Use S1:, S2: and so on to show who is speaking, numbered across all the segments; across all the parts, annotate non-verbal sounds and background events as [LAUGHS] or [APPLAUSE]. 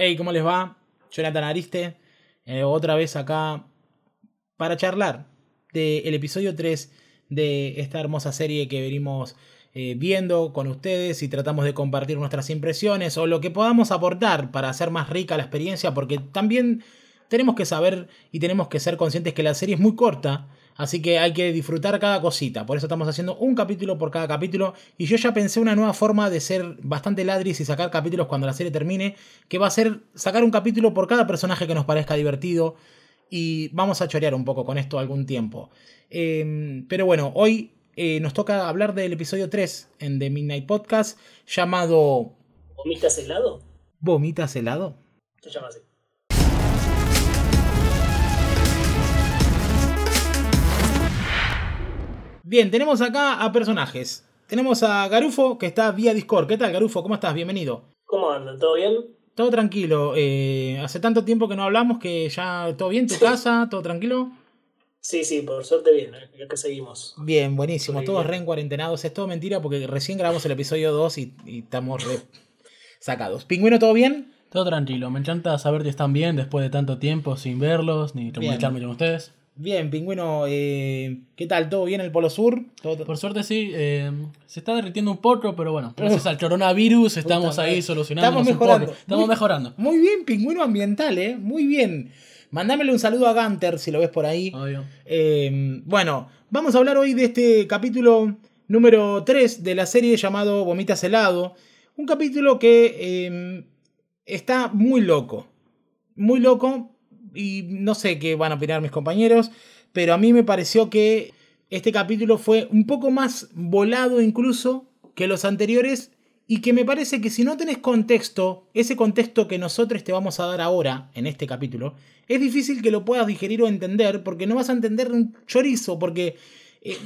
S1: Hey, ¿cómo les va? Jonathan Ariste, eh, otra vez acá para charlar del episodio 3 de esta hermosa serie que venimos eh, viendo con ustedes y tratamos de compartir nuestras impresiones o lo que podamos aportar para hacer más rica la experiencia, porque también tenemos que saber y tenemos que ser conscientes que la serie es muy corta Así que hay que disfrutar cada cosita. Por eso estamos haciendo un capítulo por cada capítulo. Y yo ya pensé una nueva forma de ser bastante ladris y sacar capítulos cuando la serie termine. Que va a ser sacar un capítulo por cada personaje que nos parezca divertido. Y vamos a chorear un poco con esto algún tiempo. Em, pero bueno, hoy eh, nos toca hablar del episodio 3 en The Midnight Podcast. Llamado.
S2: ¿Vomitas helado?
S1: ¿Vomitas helado?
S2: Se llama así.
S1: Bien, tenemos acá a personajes. Tenemos a Garufo, que está vía Discord. ¿Qué tal, Garufo? ¿Cómo estás? Bienvenido.
S2: ¿Cómo andan? ¿Todo bien?
S1: Todo tranquilo. Eh, hace tanto tiempo que no hablamos que ya todo bien, tu casa, todo tranquilo.
S2: Sí, sí, por suerte bien, eh, que seguimos.
S1: Bien, buenísimo. Todos re cuarentenados. Es todo mentira porque recién grabamos el episodio 2 y, estamos re sacados. ¿Pingüino, todo bien?
S3: Todo tranquilo. Me encanta saber que están bien después de tanto tiempo sin verlos ni comunicarme con ustedes.
S1: Bien, pingüino, eh, ¿qué tal? ¿Todo bien en el Polo Sur?
S3: Por suerte sí, eh, se está derritiendo un poco, pero bueno, gracias al coronavirus estamos ahí solucionando.
S1: Estamos mejorando.
S3: Estamos mejorando.
S1: Muy bien, pingüino ambiental, ¿eh? Muy bien. Mándamele un saludo a Gunter si lo ves por ahí. Eh, bueno, vamos a hablar hoy de este capítulo número 3 de la serie llamado Vomitas helado. Un capítulo que está muy loco. Muy loco y no sé qué van a opinar mis compañeros, pero a mí me pareció que este capítulo fue un poco más volado incluso que los anteriores y que me parece que si no tenés contexto, ese contexto que nosotros te vamos a dar ahora en este capítulo, es difícil que lo puedas digerir o entender porque no vas a entender un chorizo, porque eh,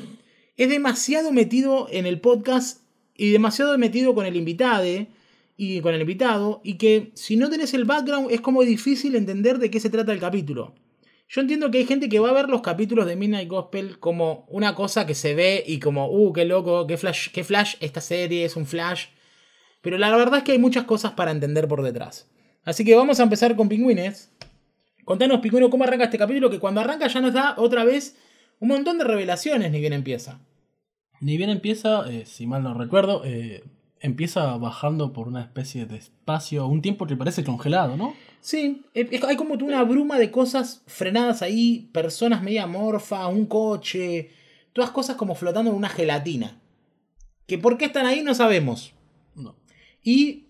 S1: es demasiado metido en el podcast y demasiado metido con el invitado y con el invitado, y que si no tenés el background es como difícil entender de qué se trata el capítulo. Yo entiendo que hay gente que va a ver los capítulos de Midnight Gospel como una cosa que se ve y como, uh, qué loco, qué flash, qué flash esta serie, es un flash. Pero la verdad es que hay muchas cosas para entender por detrás. Así que vamos a empezar con Pingüines. Contanos, Pingüino, cómo arranca este capítulo, que cuando arranca ya nos da otra vez un montón de revelaciones, ni bien empieza.
S3: Ni bien empieza, eh, si mal no recuerdo, eh, empieza bajando por una especie de espacio, un tiempo que parece congelado, ¿no?
S1: Sí, hay como una bruma de cosas frenadas ahí, personas media morfa, un coche, todas cosas como flotando en una gelatina. Que por qué están ahí no sabemos.
S3: No.
S1: Y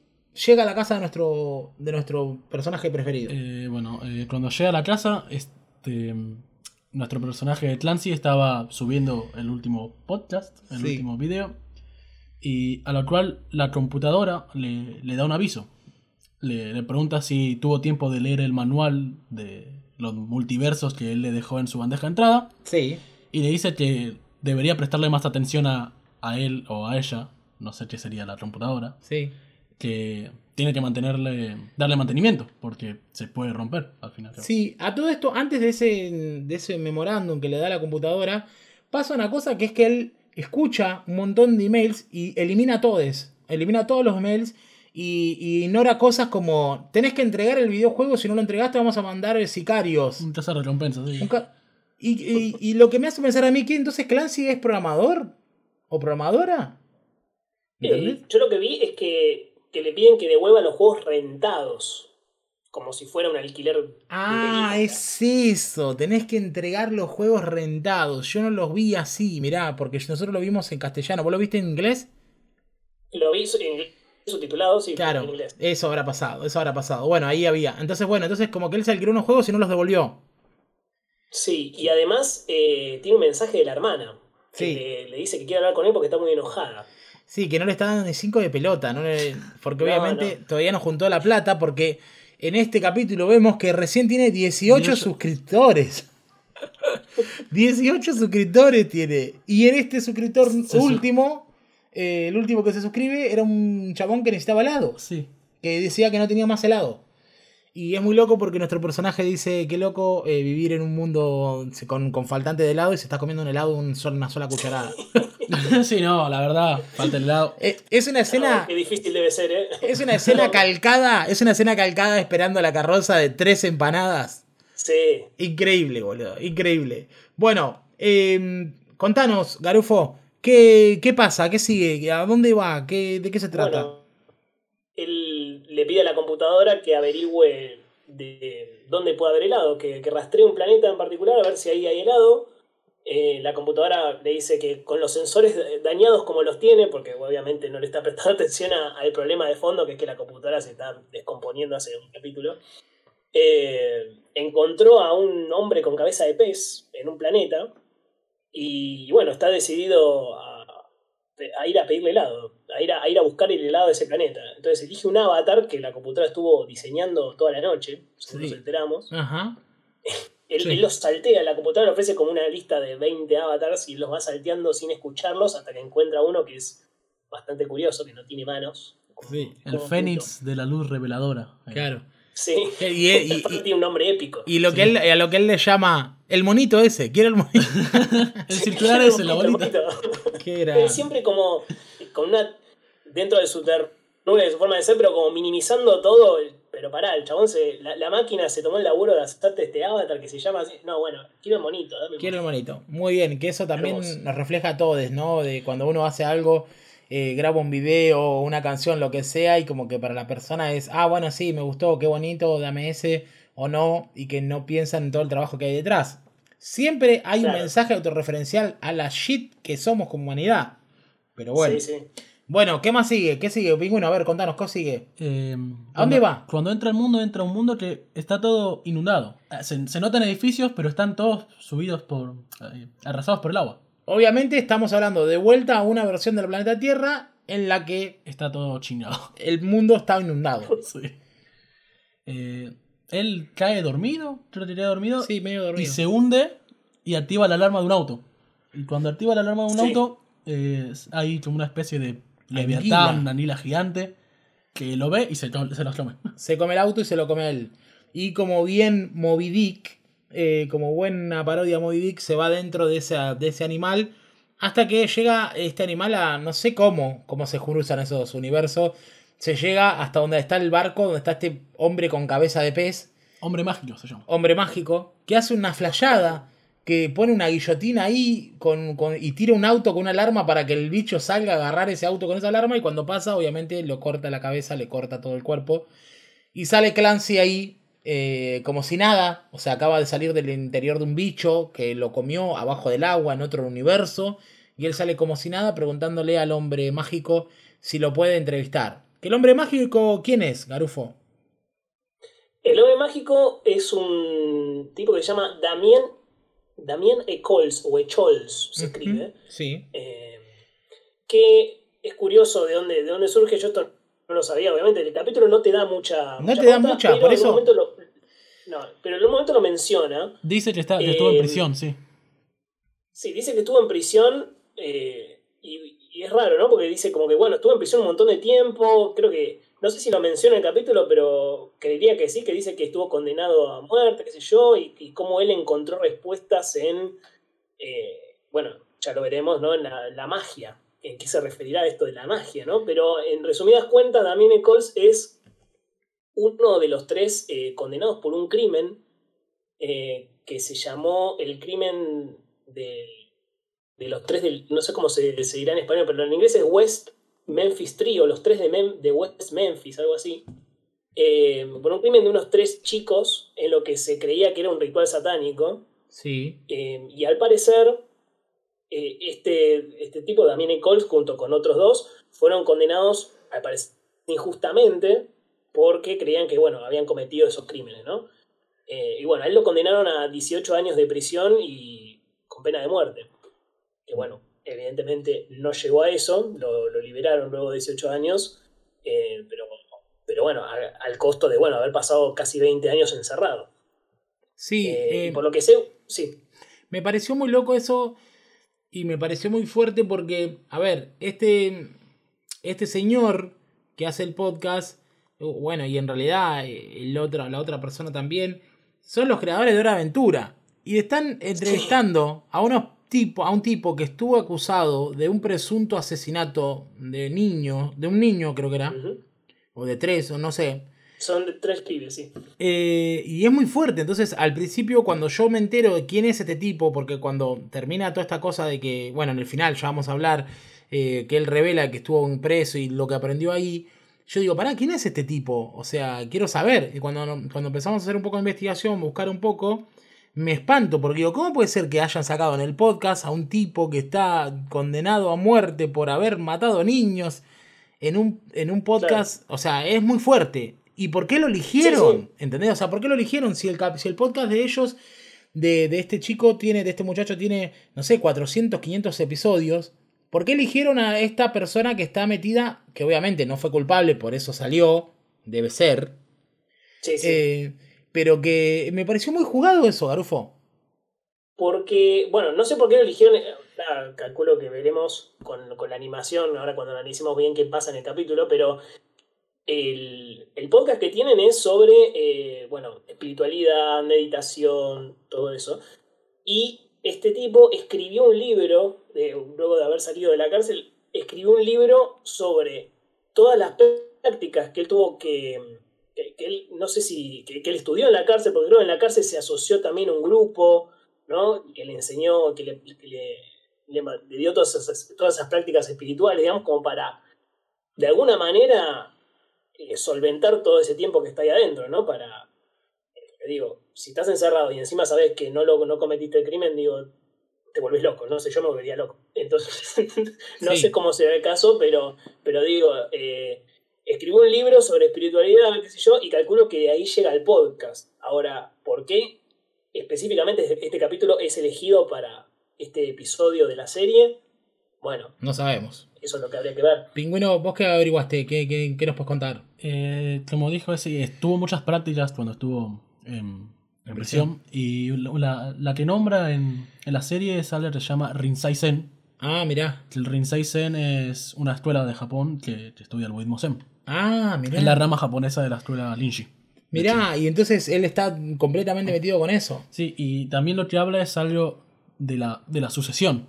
S1: llega a la casa de nuestro, de nuestro personaje preferido.
S3: Eh, bueno, eh, cuando llega a la casa, este, nuestro personaje de Clancy estaba subiendo el último podcast, el último video y a lo cual la computadora le, da un aviso. Le, pregunta si tuvo tiempo de leer el manual de los multiversos que él le dejó en su bandeja de entrada.
S1: Sí.
S3: Y le dice que debería prestarle más atención a, él o a ella, no sé qué sería la computadora.
S1: Sí.
S3: Que tiene que mantenerle, darle mantenimiento, porque se puede romper al final.
S1: Sí, a todo esto, antes de ese, de ese memorándum que le da la computadora, pasa una cosa que es que él escucha un montón de emails y elimina todos. Elimina todos los emails y, ignora cosas como tenés que entregar el videojuego, si no lo entregaste vamos a mandar sicarios.
S3: Un de recompensa, sí.
S1: y, lo que me hace pensar a mí que entonces Clancy es programador o programadora.
S2: Eh, yo lo que vi es que, que le piden que devuelva los juegos rentados como si fuera un alquiler.
S1: Ah, es eso. Tenés que entregar los juegos rentados. Yo no los vi así, mirá, porque nosotros lo vimos en castellano. ¿Vos lo viste en inglés?
S2: Lo vi en subtitulado, sí,
S1: claro, en inglés. Eso habrá pasado, eso habrá pasado. Bueno, ahí había. Entonces, bueno, entonces como que él se alquiló unos juegos y no los devolvió.
S2: Sí, y además eh, tiene un mensaje de la hermana. Que le, dice que quiere hablar con él porque está muy enojada.
S1: Sí, que no le está dando ni cinco de pelota, ¿no? porque obviamente todavía no juntó la plata porque en este capítulo vemos que recién tiene 18 suscriptores. [LAUGHS] 18 suscriptores tiene. Y en este suscriptor último, eh, el último que se suscribe, era un chabón que necesitaba helado.
S3: Sí.
S1: Que decía que no tenía más helado. Y es muy loco porque nuestro personaje dice, qué loco eh, vivir en un mundo con, con, faltante de helado y se está comiendo un helado un una sola cucharada. [LAUGHS]
S3: sí, no, la verdad, falta el helado.
S1: Eh, es una escena...
S2: qué difícil debe ser, ¿eh?
S1: Es una escena [LAUGHS] calcada, es una escena calcada esperando la carroza de tres empanadas.
S2: Sí.
S1: Increíble, boludo, increíble. Bueno, em, contanos, Garufo, ¿qué, ¿qué, pasa? ¿Qué sigue? ¿A dónde va? ¿Qué, ¿De qué se trata?
S2: Bueno, él le pide a la computadora que averigüe de dónde puede haber helado, que, que rastree un planeta en particular a ver si ahí hay helado. Eh, la computadora le dice que con los sensores dañados como los tiene, porque obviamente no le está prestando [LAUGHS] atención al problema de fondo, que es que la computadora se está descomponiendo hace un capítulo, eh, encontró a un hombre con cabeza de pez en un planeta y bueno, está decidido a, ir a pedirle helado, a ir a, ir a buscar el helado de ese planeta. Entonces elige un avatar que la computadora estuvo diseñando toda la noche, según nos enteramos. él, los saltea, la computadora le ofrece como una lista de 20 avatars y los va salteando sin escucharlos hasta que encuentra uno que es bastante curioso, que no tiene manos.
S3: el Fénix de la luz reveladora.
S1: Claro.
S2: Sí. [LAUGHS] Y, tiene un nombre épico.
S1: Y lo que él, a lo que él le llama el monito ese, quiere el monito. [LAUGHS]
S3: el circular ese, la bolita.
S2: ¿Qué era? Él siempre como con una dentro de su ternura de su forma de ser, pero como minimizando todo. Pero pará, el chabón se. La, máquina se tomó el laburo de hacerte este avatar que se llama así. No, bueno, quiero el monito.
S1: quiero el monito. Muy bien, que eso también nos refleja a todos, ¿no? De cuando uno hace algo eh, grabo un video, una canción, lo que sea, y como que para la persona es, ah, bueno, sí, me gustó, qué bonito, dame ese o no, y que no piensan en todo el trabajo que hay detrás. Siempre hay un mensaje autorreferencial a la shit que somos como humanidad. Pero bueno. Bueno, ¿qué más sigue? ¿Qué sigue? Pingüino, a ver, contanos, ¿qué sigue?
S3: Eh, ¿A dónde va? Cuando entra el mundo, entra un mundo que está todo inundado. Eh, se, se notan edificios, pero están todos subidos por. arrasados por el agua.
S1: Obviamente estamos hablando de vuelta a una versión del planeta Tierra en la que
S3: está todo chingado. [LAUGHS]
S1: El mundo está inundado. [LAUGHS]
S3: Eh, él cae dormido, yo lo tiré dormido.
S1: Sí, medio dormido.
S3: Y se hunde y activa la alarma de un auto. Y cuando activa la alarma de un auto, eh, hay como una especie de leviatán, una gigante, que lo ve y se, se lo come. [LAUGHS]
S1: Se come el auto y se lo come él. Y como bien Moby Dick, eh, como buena parodia Moby Dick, se va dentro de, de ese animal. Hasta que llega este animal a no sé cómo, cómo se cruzan esos universos. Se llega hasta donde está el barco, donde está este hombre con cabeza de pez.
S3: Hombre mágico se llama.
S1: Hombre mágico, que hace una flayada, que pone una guillotina ahí con, y tira un auto con una alarma para que el bicho salga a agarrar ese auto con esa alarma. Y cuando pasa, obviamente lo corta la cabeza, le corta todo el cuerpo. Y sale Clancy ahí eh, como si nada, o sea, acaba de salir del interior de un bicho que lo comió abajo del agua en otro universo, y él sale como si nada preguntándole al hombre mágico si lo puede entrevistar. ¿El hombre mágico quién es, Garufo?
S2: El hombre mágico es un tipo que se llama Damien, Damien Ecols, o Echols se escribe.
S1: Sí.
S2: Eh, que es curioso de dónde, de dónde surge, yo esto no lo sabía, obviamente. El capítulo no te da mucha.
S1: No te da mucha, por eso.
S2: no, pero en un momento lo menciona.
S3: Dice que, está, estuvo en eh, prisión, sí.
S2: Sí, dice que estuvo en prisión. Eh, y, es raro, ¿no? Porque dice como que, bueno, estuvo en prisión un montón de tiempo. Creo que. No sé si lo menciona en el capítulo, pero creería que sí, que dice que estuvo condenado a muerte, qué sé yo, y, cómo él encontró respuestas en. Eh, bueno, ya lo veremos, ¿no? En la magia en qué se referirá esto de la magia, ¿no? Pero en resumidas cuentas, Damien Eccles es uno de los tres eh, condenados por un crimen eh, que se llamó el crimen de, de los tres, del, no sé cómo se, se, dirá en español, pero en inglés es West Memphis Trio, los tres de, de West Memphis, algo así. Eh, por un crimen de unos tres chicos en lo que se creía que era un ritual satánico.
S1: Sí.
S2: y al parecer eh, este, este tipo, Damien Coles, junto con otros dos, fueron condenados, al parecer, injustamente porque creían que, bueno, habían cometido esos crímenes, ¿no? Eh, y bueno, a él lo condenaron a 18 años de prisión y con pena de muerte. Que bueno, evidentemente no llegó a eso, lo, liberaron luego de 18 años, eh, pero, pero bueno, al costo de, bueno, haber pasado casi 20 años encerrado.
S1: Sí.
S2: por lo que sé, sí.
S1: Me pareció muy loco eso y me pareció muy fuerte porque, a ver, este, este señor que hace el podcast bueno, y en realidad eh, el otro, la otra persona también, son los creadores de Hora Aventura. Y están entrevistando a unos tipo, a un tipo que estuvo acusado de un presunto asesinato de niño, de un niño creo que era, o de tres, o no sé.
S2: Son de tres pibes, sí.
S1: Eh, y es muy fuerte. Entonces, al principio, cuando yo me entero de quién es este tipo, porque cuando termina toda esta cosa de que, bueno, en el final ya vamos a hablar, eh, que él revela que estuvo preso y lo que aprendió ahí, yo digo, pará, ¿quién es este tipo? O sea, quiero saber. Y cuando, cuando empezamos a hacer un poco de investigación, buscar un poco, me espanto, porque digo, ¿cómo puede ser que hayan sacado en el podcast a un tipo que está condenado a muerte por haber matado niños en un, en un podcast? O sea, es muy fuerte. ¿Y por qué lo eligieron? ¿Entendés? O sea, ¿por qué lo eligieron si el, si el podcast de ellos, de, de, este chico, tiene, de este muchacho, tiene, no sé, 400, 500 episodios? ¿Por qué eligieron a esta persona que está metida, que obviamente no fue culpable, por eso salió, debe ser?
S2: Sí, sí.
S1: Eh, pero que me pareció muy jugado eso, Garufo.
S2: Porque, bueno, no sé por qué lo eligieron. Eh, calculo que veremos con, con la animación, ahora cuando analicemos bien qué pasa en el capítulo, pero el, podcast que tienen es sobre, eh, bueno, espiritualidad, meditación, todo eso. Y este tipo escribió un libro, luego de haber salido de la cárcel, escribió un libro sobre todas las prácticas que él tuvo que, que, él, no sé si, que, él estudió en la cárcel, porque creo que en la cárcel se asoció también a un grupo, ¿no? Que le enseñó, que le, le, dio todas esas, todas esas prácticas espirituales, digamos, como para, de alguna manera, eh, solventar todo ese tiempo que está ahí adentro, ¿no? Para, eh, digo, si estás encerrado y encima sabes que no, lo, no cometiste el crimen, digo, te vuelves loco, no sé, yo me volvería loco. Entonces, [LAUGHS] no sé cómo será el caso, pero, pero digo, eh, escribió un libro sobre espiritualidad, qué sé yo, y calculo que de ahí llega el podcast. Ahora, ¿por qué específicamente este, capítulo es elegido para este episodio de la serie? Bueno.
S1: No sabemos.
S2: Eso es lo que habría que ver.
S1: Pingüino, ¿vos qué averiguaste? ¿Qué, qué, qué nos puedes contar?
S3: Eh, como dijo, ese, estuvo muchas prácticas cuando estuvo en, prisión. Y la, la, que nombra en, en la serie sale, se llama Rinzai Zen.
S1: Ah, mirá.
S3: El Rinzai Zen es una escuela de Japón que, estudia el budismo Zen.
S1: Ah, mirá.
S3: Es la rama japonesa de la escuela Linji.
S1: Mirá, y entonces él está completamente metido con eso.
S3: Sí, y también lo que habla es algo de la, de la sucesión.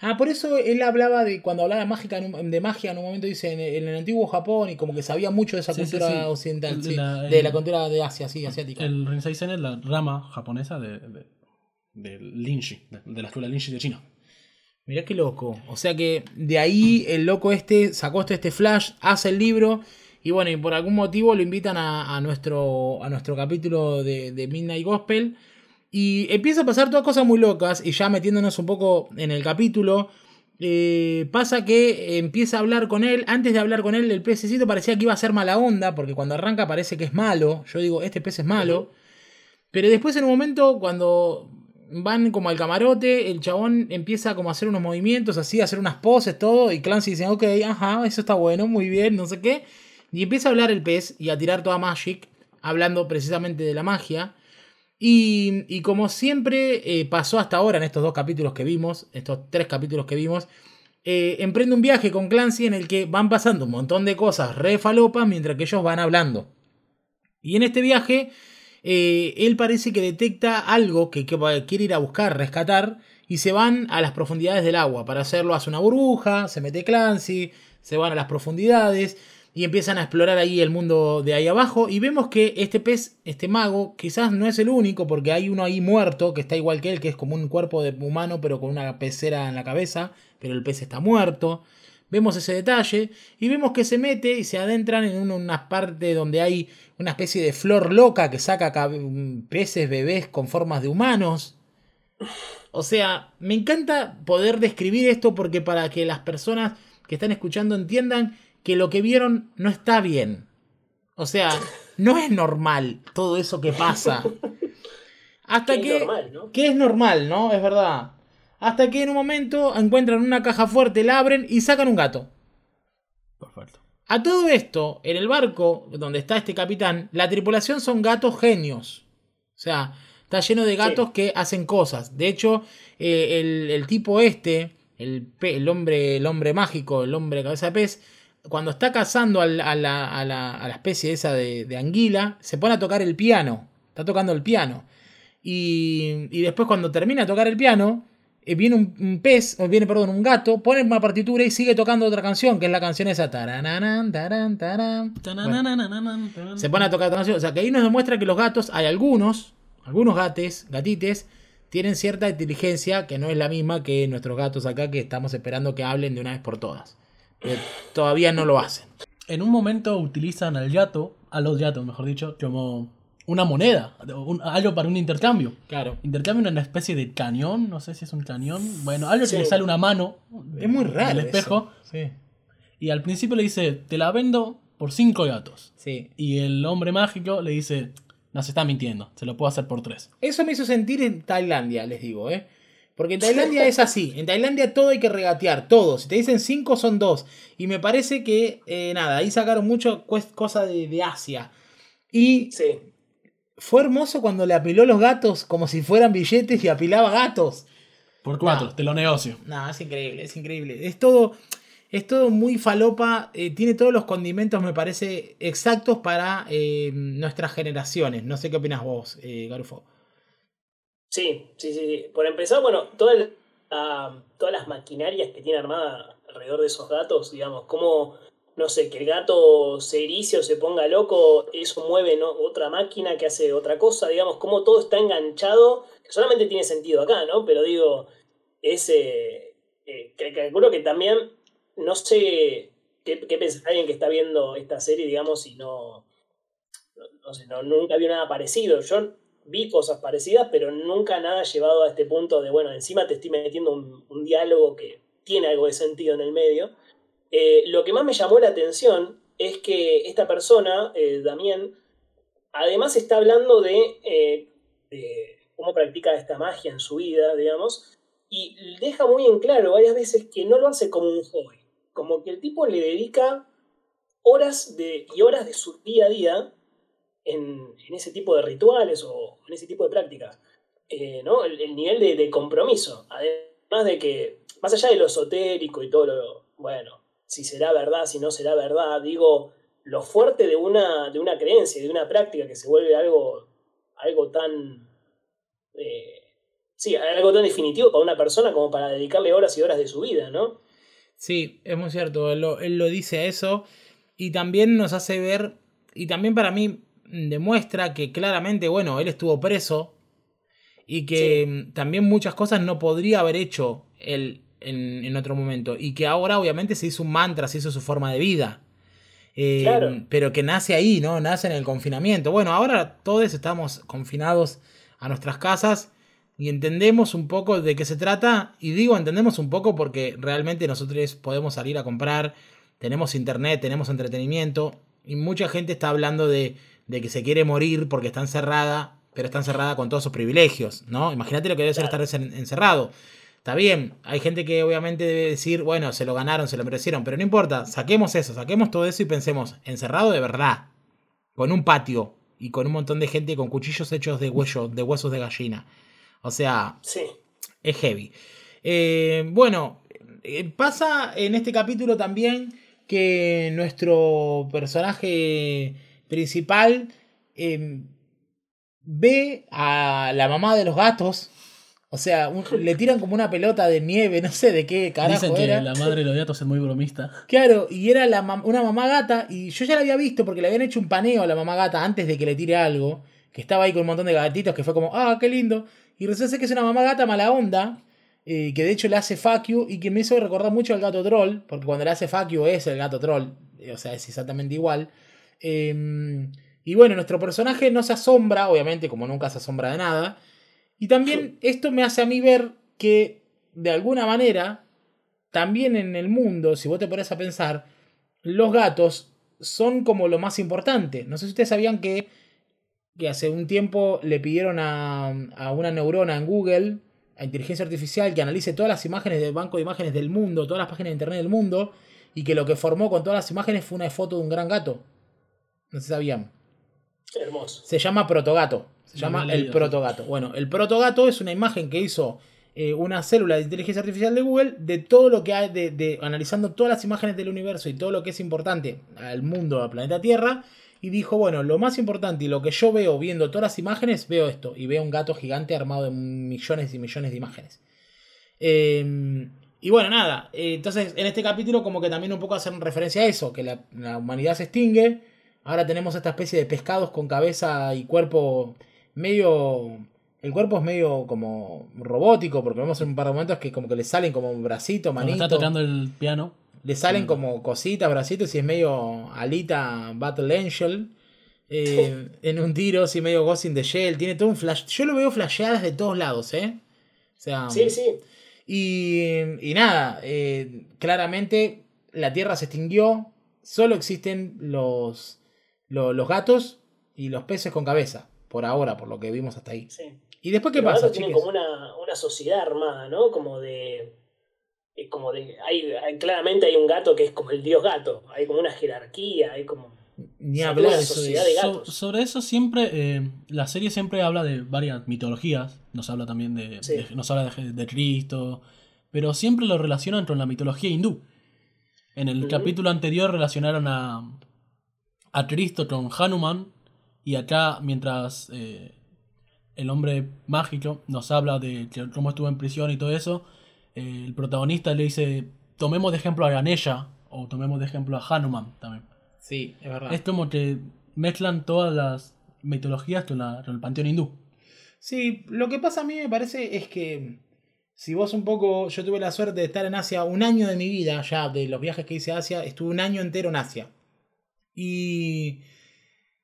S1: Ah, por eso él hablaba de, cuando hablaba de, mágica, de magia, en un momento dice en el, antiguo Japón y como que sabía mucho de esa cultura occidental, de la cultura de Asia, sí, asiática.
S3: El Rinzai Zen es la rama japonesa de, de, Linji, de, la escuela Linji de China.
S1: Mirá qué loco. O sea que de ahí el loco este sacó este, este flash, hace el libro y bueno, y por algún motivo lo invitan a, nuestro, a nuestro capítulo de, de Midnight Gospel y empieza a pasar todas cosas muy locas, y ya metiéndonos un poco en el capítulo, eh, pasa que empieza a hablar con él. Antes de hablar con él, el pececito parecía que iba a ser mala onda, porque cuando arranca parece que es malo. Yo digo, este pez es malo. Pero después, en un momento, cuando van como al camarote, el chabón empieza como a hacer unos movimientos, así, a hacer unas poses, todo. Y Clancy dice, ok, ajá, eso está bueno, muy bien, no sé qué. Y empieza a hablar el pez y a tirar toda Magic, hablando precisamente de la magia. Y, como siempre eh, pasó hasta ahora en estos dos capítulos que vimos, estos tres capítulos que vimos, eh, emprende un viaje con Clancy en el que van pasando un montón de cosas re falopas mientras que ellos van hablando. Y en este viaje, eh, él parece que detecta algo que, quiere ir a buscar, rescatar, y se van a las profundidades del agua. Para hacerlo hace una burbuja, se mete Clancy, se van a las profundidades y empiezan a explorar ahí el mundo de ahí abajo y vemos que este pez, este mago, quizás no es el único porque hay uno ahí muerto que está igual que él, que es como un cuerpo de humano pero con una pecera en la cabeza, pero el pez está muerto. Vemos ese detalle y vemos que se mete y se adentran en una parte donde hay una especie de flor loca que saca peces bebés con formas de humanos. O sea, me encanta poder describir esto porque para que las personas que están escuchando entiendan que lo que vieron no está bien. O sea, no es normal todo eso que pasa. [LAUGHS] Hasta que, es normal, ¿no? que es normal, ¿no? Es verdad. Hasta que en un momento encuentran una caja fuerte, la abren y sacan un gato.
S3: Perfecto.
S1: A todo esto, en el barco donde está este capitán, la tripulación son gatos genios. O sea, está lleno de gatos que hacen cosas. De hecho, eh, el, tipo este, el, el, hombre, el hombre mágico, el hombre cabeza de pez, cuando está cazando a la, a la, especie esa de, anguila, se pone a tocar el piano. Está tocando el piano. Y, y después cuando termina de tocar el piano, viene un, pez, o viene, perdón, un gato, pone una partitura y sigue tocando otra canción, que es la canción esa. se pone a tocar otra canción. O sea que ahí nos demuestra que los gatos, hay algunos, algunos gates, gatites, tienen cierta inteligencia que no es la misma que nuestros gatos acá, que estamos esperando que hablen de una vez por todas. todavía no lo hacen.
S3: En un momento utilizan al gato, a los gatos, mejor dicho, como una moneda, algo para un intercambio.
S1: Claro.
S3: Intercambio una especie de cañón, no sé si es un cañón. Bueno, algo que le sale una mano.
S1: Es muy raro.
S3: El espejo.
S1: Sí.
S3: Y al principio le dice, te la vendo por cinco gatos.
S1: Sí.
S3: Y el hombre mágico le dice, no se está mintiendo, se lo puedo hacer por tres.
S1: Eso me hizo sentir en Tailandia, les digo, ¿eh? Porque en Tailandia es así. En Tailandia todo hay que regatear, todo. Si te dicen cinco, son dos. Y me parece que, eh, nada, ahí sacaron mucho cosa de, de Asia. Y
S2: sí
S1: fue hermoso cuando le apiló los gatos como si fueran billetes y apilaba gatos.
S3: Por cuatro, te lo negocio.
S1: No, es increíble, es increíble. Es todo, es todo muy falopa, eh, tiene todos los condimentos, me parece, exactos para eh, nuestras generaciones. No sé qué opinas vos, eh, Garufo.
S2: Sí, sí, sí, Por empezar, bueno, todas las maquinarias que tiene armada alrededor de esos gatos, digamos, cómo no sé, que el gato se erice o se ponga loco, eso mueve otra máquina que hace otra cosa, digamos, como todo está enganchado, que solamente tiene sentido acá, ¿no? Pero digo, ese, eh, calculo que también, no sé qué, qué alguien que está viendo esta serie, digamos, y no, no, sé, no, nunca vio nada parecido. Yo vi cosas parecidas, pero nunca nada llevado a este punto de, bueno, encima te estoy metiendo un, un diálogo que tiene algo de sentido en el medio. Eh, lo que más me llamó la atención es que esta persona, eh, Damián, además está hablando eh, de, cómo practica esta magia en su vida, digamos, y deja muy en claro varias veces que no lo hace como un hobby, como que el tipo le dedica horas de, y horas de su día a día en, ese tipo de rituales o en ese tipo de prácticas. ¿no? el, nivel de, de, compromiso, además de que, más allá de lo esotérico y todo lo, bueno, si será verdad, si no será verdad. Digo, lo fuerte de una, de una creencia, de una práctica que se vuelve algo, algo tan... Eh, sí, algo tan definitivo para una persona como para dedicarle horas y horas de su vida, ¿no?
S1: Sí, es muy cierto, él lo, él lo dice eso y también nos hace ver, y también para mí demuestra que claramente, bueno, él estuvo preso y que también muchas cosas no podría haber hecho él en, otro momento. Y que ahora obviamente se hizo un mantra, se hizo su forma de vida. Eh, pero que nace ahí, ¿no? Nace en el confinamiento. Bueno, ahora todos estamos confinados a nuestras casas y entendemos un poco de qué se trata. Y digo entendemos un poco porque realmente nosotros podemos salir a comprar, tenemos internet, tenemos entretenimiento. Y mucha gente está hablando de, de que se quiere morir porque está encerrada, pero está encerrada con todos sus privilegios, ¿no? Imagínate lo que debe ser estar encerrado. Está bien, hay gente que obviamente debe decir, bueno, se lo ganaron, se lo merecieron, pero no importa, saquemos eso, saquemos todo eso y pensemos, encerrado de verdad, con un patio y con un montón de gente con cuchillos hechos de hueso, de huesos de gallina. O sea,
S2: sí.
S1: es heavy. Eh, bueno, eh, pasa en este capítulo también que nuestro personaje principal eh, ve a la mamá de los gatos o sea, le tiran como una pelota de nieve, [LAUGHS] no sé de qué carajo
S3: Dicen que la madre de los gatos es muy bromista.
S1: Claro, y era la una mamá gata, y yo ya la había visto porque le habían hecho un paneo a la mamá gata antes de que le tire algo, que estaba ahí con un montón de gatitos, que fue como, ah, qué lindo. Y resulta que es una mamá gata mala onda, eh, que de hecho le hace fuck you, y que me hizo recordar mucho al gato troll, porque cuando le hace fuck you es el gato troll, eh, o sea, es exactamente igual. Em, y bueno, nuestro personaje no se asombra, obviamente, como nunca se asombra de nada. Y también esto me hace a mí ver que, de alguna manera, también en el mundo, si vos te pones a pensar, los gatos son como lo más importante. No sé si ustedes sabían que, que hace un tiempo le pidieron a, a una neurona en Google, a inteligencia artificial, que analice todas las imágenes del banco de imágenes del mundo, todas las páginas de internet del mundo, y que lo que formó con todas las imágenes fue una foto de un gran gato. No si sabían.
S2: Hermoso.
S1: Se llama Protogato. Se llama el protogato. Bueno, el protogato es una imagen que hizo eh, una célula de inteligencia artificial de Google de todo lo que hay, de, analizando todas las imágenes del universo y todo lo que es importante al mundo, al planeta Tierra. Y dijo, bueno, lo más importante y lo que yo veo viendo todas las imágenes, veo esto. Y veo un gato gigante armado de millones y millones de imágenes. Em, y bueno, nada. Eh, entonces, en este capítulo como que también un poco hacen referencia a eso, que la humanidad se extingue. Ahora tenemos esta especie de pescados con cabeza y cuerpo medio el cuerpo es medio como robótico, porque vemos en un par de momentos que como que le salen como un bracito, manito.
S3: está tocando el piano.
S1: Le salen como cositas, bracitos, y es medio alita Battle Angel. Eh, en un tiro, así medio Ghost in the Shell. Tiene todo un flash. Yo lo veo flasheadas de todos lados, ¿eh?
S2: O sea, sí, sí.
S1: Y, y nada, eh, claramente la Tierra se extinguió. Solo existen los, los, los gatos y los peces con cabeza. Por ahora, por lo que vimos hasta ahí. Sí. ¿Y después qué pasa?
S2: Tienen como una, una, sociedad armada, ¿no? Como de. Como de. Hay, claramente hay un gato que es como el dios gato. Hay como una jerarquía, hay como.
S1: Ni hablar
S3: sociedad de gatos. sobre eso siempre. Eh, la serie siempre habla de varias mitologías. Nos habla también de. nos habla de, Cristo. Pero siempre lo relacionan con la mitología hindú. En el capítulo anterior relacionaron a. a Cristo con Hanuman. Y acá, mientras. Eh, el hombre mágico, nos habla de cómo estuvo en prisión y todo eso. Eh, el protagonista le dice, tomemos de ejemplo a Ganesha o tomemos de ejemplo a Hanuman también.
S1: Sí, es verdad.
S3: Es como que mezclan todas las mitologías con, el panteón hindú.
S1: Sí, lo que pasa a mí me parece es que si vos un poco, yo tuve la suerte de estar en Asia un año de mi vida, ya de los viajes que hice a Asia, estuve un año entero en Asia. Y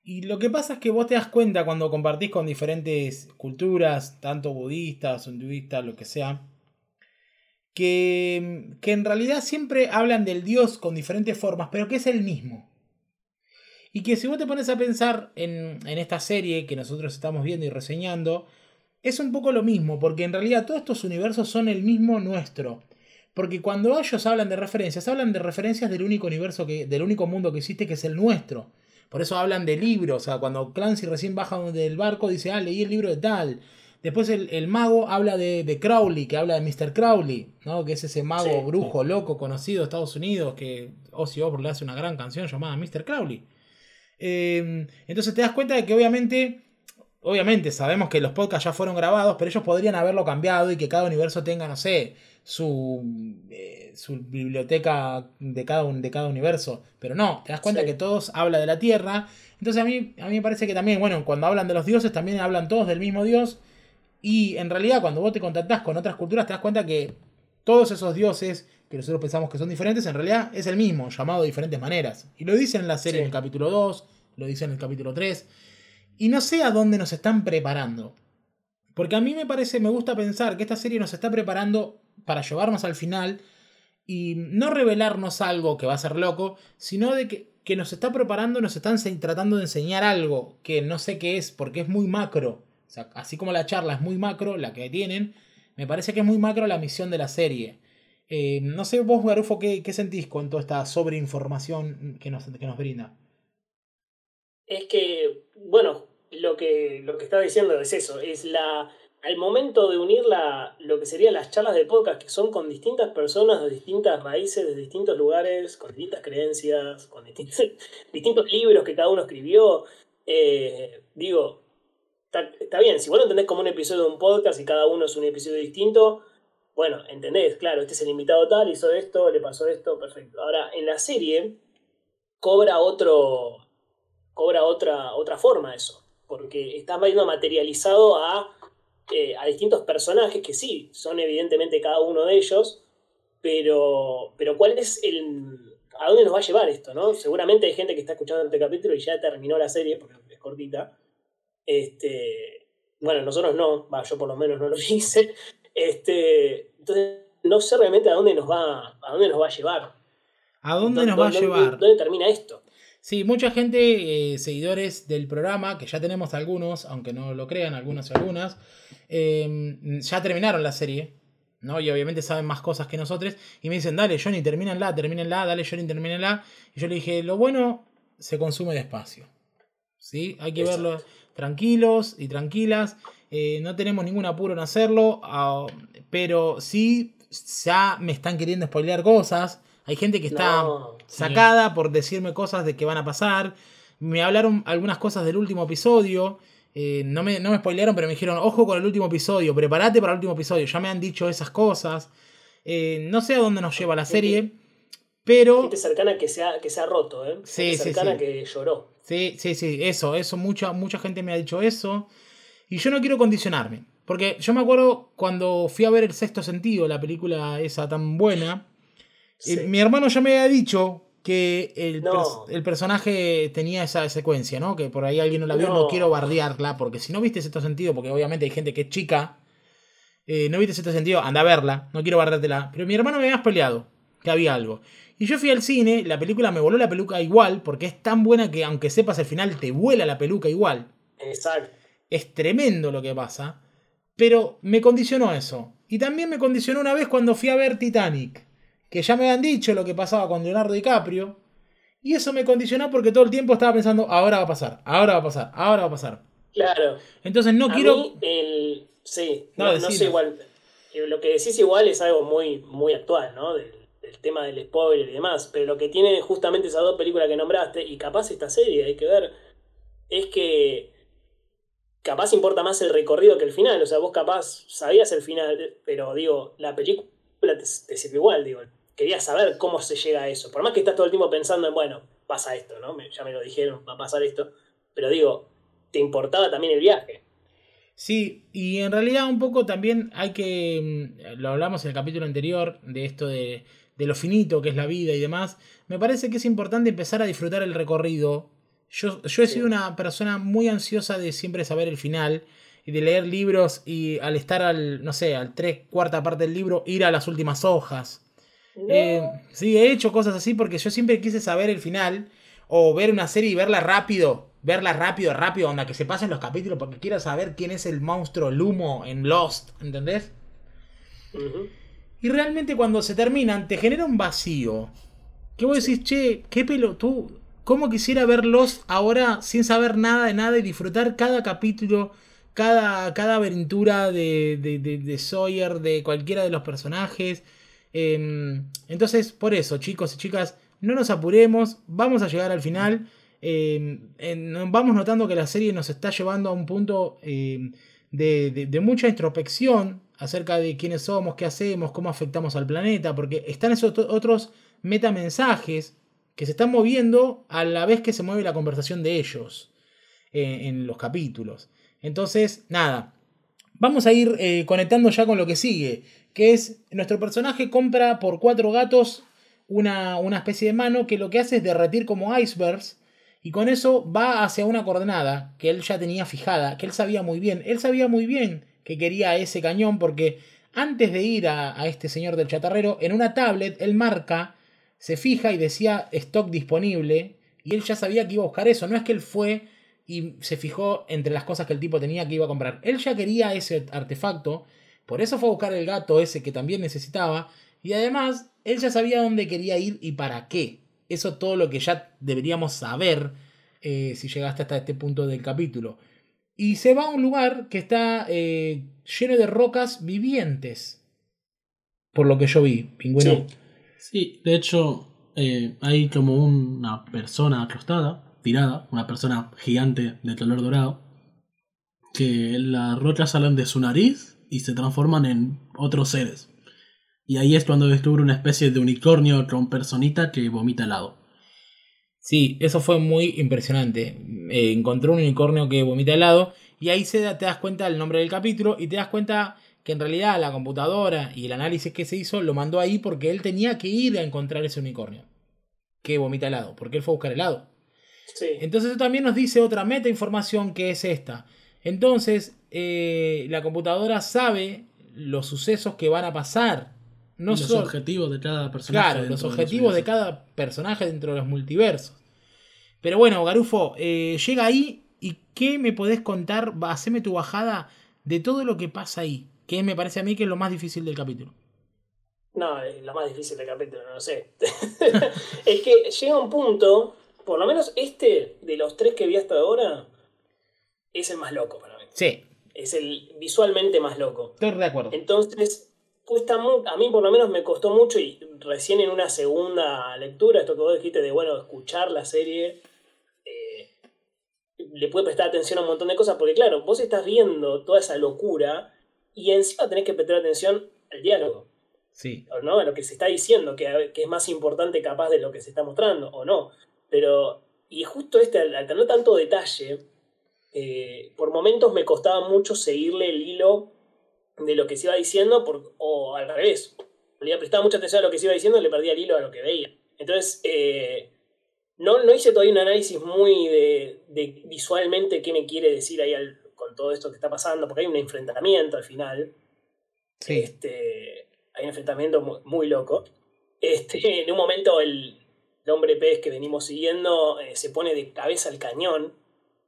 S1: y lo que pasa es que vos te das cuenta cuando compartís con diferentes culturas, tanto budistas, hinduistas, lo que sea, que, que en realidad siempre hablan del Dios con diferentes formas, pero que es el mismo. Y que si vos te pones a pensar en, en esta serie que nosotros estamos viendo y reseñando, es un poco lo mismo, porque en realidad todos estos universos son el mismo nuestro. Porque cuando ellos hablan de referencias, hablan de referencias del único universo que, del único mundo que existe, que es el nuestro. Por eso hablan de libros. O sea, cuando Clancy recién baja del barco, dice, ah, leí el libro de tal. Después el, mago habla de, Crowley, que habla de Mr. Crowley, ¿no? Que es ese mago brujo loco conocido de Estados Unidos, que Ozzy Osbourne le hace una gran canción llamada Mr. Crowley. Em, entonces te das cuenta de que obviamente, obviamente sabemos que los podcasts ya fueron grabados, pero ellos podrían haberlo cambiado y que cada universo tenga, no sé, su, eh, su biblioteca de cada, un, de cada universo. Pero no, te das cuenta que todos hablan de la Tierra. Entonces a mí, a mí me parece que también, bueno, cuando hablan de los dioses, también hablan todos del mismo Dios. Y en realidad cuando vos te contactás con otras culturas, te das cuenta que todos esos dioses que nosotros pensamos que son diferentes, en realidad es el mismo, llamado de diferentes maneras. Y lo dicen en la serie en el capítulo 2, lo dicen en el capítulo 3. Y no sé a dónde nos están preparando. Porque a mí me parece, me gusta pensar que esta serie nos está preparando para llevarnos al final y no revelarnos algo que va a ser loco, sino de que, nos está preparando, nos están tratando de enseñar algo que no sé qué es, porque es muy macro. Así como la charla es muy macro, la que tienen, me parece que es muy macro la misión de la serie. Eh, no sé vos, Garufo, ¿qué, ¿qué, sentís con toda esta sobreinformación que nos, que nos brinda?
S2: Es que, bueno, lo que, lo que está diciendo es eso, es la al momento de unir lo que serían las charlas de podcast, que son con distintas personas de distintas raíces, de distintos lugares, con distintas creencias, con distintos, [LAUGHS] distintos libros que cada uno escribió, eh, digo, está, bien, si vos lo entendés como un episodio de un podcast y cada uno es un episodio distinto, bueno, entendés, claro, este es el invitado tal, hizo esto, le pasó esto, perfecto. Ahora, en la serie cobra otro, cobra otra, otra forma eso, porque está viendo materializado a eh, a distintos personajes que sí, son evidentemente cada uno de ellos, pero, pero ¿cuál es el... ¿A dónde nos va a llevar esto? ¿no? Seguramente hay gente que está escuchando este capítulo y ya terminó la serie, porque es cortita. Este, bueno, nosotros no, yo por lo menos no lo [LAUGHS] hice. Este, entonces, no sé realmente a dónde nos va, a dónde nos va a llevar.
S1: ¿A dónde nos va a llevar?
S2: ¿Dónde termina esto?
S1: Sí, mucha gente, eh, seguidores del programa, que ya tenemos algunos, aunque no lo crean, algunas y algunas, em, ya terminaron la serie, ¿no? Y obviamente saben más cosas que nosotros, y me dicen, dale, Johnny, termínenla, termínenla, dale, Johnny, termínenla. Y yo le dije, lo bueno se consume despacio, ¿sí? Hay que verlo, tranquilos y tranquilas. Eh, no tenemos ningún apuro en hacerlo, ah, pero sí ya me están queriendo spoilear cosas. Hay gente que está sacada por decirme cosas de que van a pasar. Me hablaron algunas cosas del último episodio. Eh, no, me, no me spoilearon, pero me dijeron, ojo con el último episodio, prepárate para el último episodio. Ya me han dicho esas cosas. Eh, no sé a dónde nos lleva la serie, pero...
S2: Gente cercana que se ha, que se ha roto, ¿eh?
S1: Sí,
S2: sí, cercana que lloró.
S1: Sí, sí, sí, eso, eso, mucha, mucha gente me ha dicho eso. Y yo no quiero condicionarme. Porque yo me acuerdo cuando fui a ver El Sexto Sentido, la película esa tan buena, eh, mi hermano ya me había dicho que el, el, personaje tenía esa secuencia, ¿no? Que por ahí alguien no la vio, no, quiero bardearla, porque si no viste Sexto Sentido, porque obviamente hay gente que es chica, eh, no viste Sexto Sentido, anda a verla, no quiero bardeártela. Pero mi hermano me había peleado que había algo. Y yo fui al cine, la película me voló la peluca igual, porque es tan buena que aunque sepas el final, te vuela la peluca igual.
S2: Exacto.
S1: Es tremendo lo que pasa. Pero me condicionó eso. Y también me condicionó una vez cuando fui a ver Titanic. Que ya me habían dicho lo que pasaba con Leonardo DiCaprio. Y eso me condicionó porque todo el tiempo estaba pensando, ahora va a pasar, ahora va a pasar, ahora va a pasar.
S2: Claro.
S1: Entonces no quiero...
S2: el... Sí, no, no, sé igual. Eh, lo que decís igual es algo muy, muy actual, ¿no? Del, del, tema del spoiler y demás. Pero lo que tiene justamente esas dos películas que nombraste, y capaz esta serie, hay que ver, es que capaz importa más el recorrido que el final. O sea, vos capaz sabías el final, pero digo, la película te, sirve igual, digo. Querías saber cómo se llega a eso. Por más que estás todo el tiempo pensando en, bueno, pasa esto, ¿no? ya me lo dijeron, va a pasar esto. Pero digo, te importaba también el viaje.
S1: Sí, y en realidad un poco también hay que, mm, lo hablamos en el capítulo anterior, de esto de, de lo finito que es la vida y demás, me parece que es importante empezar a disfrutar el recorrido yo, he sido una persona muy ansiosa de siempre saber el final y de leer libros y al estar al, no sé, al tres, cuarta parte del libro, ir a las últimas hojas. Eh, sí, he hecho cosas así porque yo siempre quise saber el final o ver una serie y verla rápido, verla rápido, rápido, onda que se pasen los capítulos porque quiero saber quién es el monstruo, el humo en Lost, ¿entendés? Y realmente cuando se terminan te genera un vacío. Que vos decís, che, qué pelo, tú, ¿Cómo quisiera verlos ahora sin saber nada de nada y disfrutar cada capítulo, cada, cada aventura de, de, Sawyer, de cualquiera de los personajes? Em, entonces, por eso, chicos y chicas, no nos apuremos, vamos a llegar al final. Em, vamos notando que la serie nos está llevando a un punto em, de, mucha introspección acerca de quiénes somos, qué hacemos, cómo afectamos al planeta, porque están esos otros metamensajes que se están moviendo a la vez que se mueve la conversación de ellos eh, en los capítulos. Entonces, nada, vamos a ir eh, conectando ya con lo que sigue, que es nuestro personaje compra por cuatro gatos una, una especie de mano que lo que hace es derretir como icebergs y con eso va hacia una coordenada que él ya tenía fijada, que él sabía muy bien. Él sabía muy bien que quería ese cañón porque antes de ir a, a este señor del chatarrero, en una tablet él marca se fija y decía stock disponible y él ya sabía que iba a buscar eso. No es que él fue y se fijó entre las cosas que el tipo tenía que iba a comprar. Él ya quería ese artefacto, por eso fue a buscar el gato ese que también necesitaba y además él ya sabía dónde quería ir y para qué. Eso todo lo que ya deberíamos saber eh, si llegaste hasta este punto del capítulo. Y se va a un lugar que está eh, lleno de rocas vivientes. Por lo que yo vi, pingüino.
S3: Sí, de hecho, eh, hay como una persona acostada, tirada, una persona gigante de color dorado, que las rocas salen de su nariz y se transforman en otros seres. Y ahí es cuando descubre una especie de unicornio con personita que vomita helado.
S1: Sí, eso fue muy impresionante. Eh, encontró un unicornio que vomita helado y ahí se te das cuenta del nombre del capítulo y te das cuenta que en realidad la computadora y el análisis que se hizo lo mandó ahí porque él tenía que ir a encontrar ese unicornio que vomita helado, porque él fue a buscar helado. Entonces eso también nos dice otra meta información que es esta. Entonces eh, la computadora sabe los sucesos que van a pasar.
S3: No los objetivos de cada personaje.
S1: Claro, los objetivos de, cada personaje dentro de los multiversos. Pero bueno, Garufo, eh, llega ahí y ¿qué me podés contar? Haceme tu bajada de todo lo que pasa ahí que me parece a mí que es lo más difícil del capítulo.
S2: No, es lo más difícil del capítulo, no lo sé. [LAUGHS] es que llega un punto, por lo menos este de los tres que vi hasta ahora, es el más loco para mí.
S1: Sí.
S2: Es el visualmente más loco.
S1: Estoy de acuerdo.
S2: Entonces, cuesta a mí por lo menos me costó mucho y recién en una segunda lectura, esto que vos dijiste de, bueno, escuchar la serie, eh, le puede prestar atención a un montón de cosas, porque claro, vos estás viendo toda esa locura y encima tenés que prestar atención al diálogo.
S1: Sí.
S2: ¿no? A lo que se está diciendo, que, que, es más importante capaz de lo que se está mostrando, o no. Pero, y justo este, al, tener tanto detalle, eh, por momentos me costaba mucho seguirle el hilo de lo que se iba diciendo, por, o al revés. Le prestaba mucha atención a lo que se iba diciendo y le perdía el hilo a lo que veía. Entonces, eh, no, no hice todavía un análisis muy de, de visualmente qué me quiere decir ahí con todo esto que está pasando, porque hay un enfrentamiento al final. Sí. Este, hay un enfrentamiento muy, loco. Este, en un momento el, hombre pez que venimos siguiendo eh, se pone de cabeza al cañón,